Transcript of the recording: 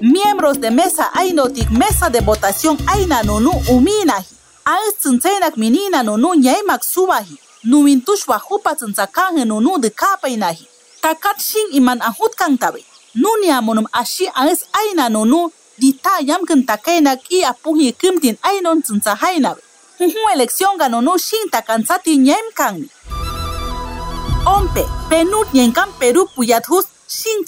miembros de mesa ainotik mesa de votación aina nunu uminahi. Ang tsintsainak menina nunu nyaimak subahi. Nuwin tushwa hupa tsintsakange nunu de kapainahi. Takat shing iman ahut kang tabe. Nunia monum ashi angis aina nunu di ta yam kainak i apuhi kimtin ainon tsintsa hainabe. Huhu elección ganó no shin takansati. Ompe, penut nyenkan Perú puyat hus shin.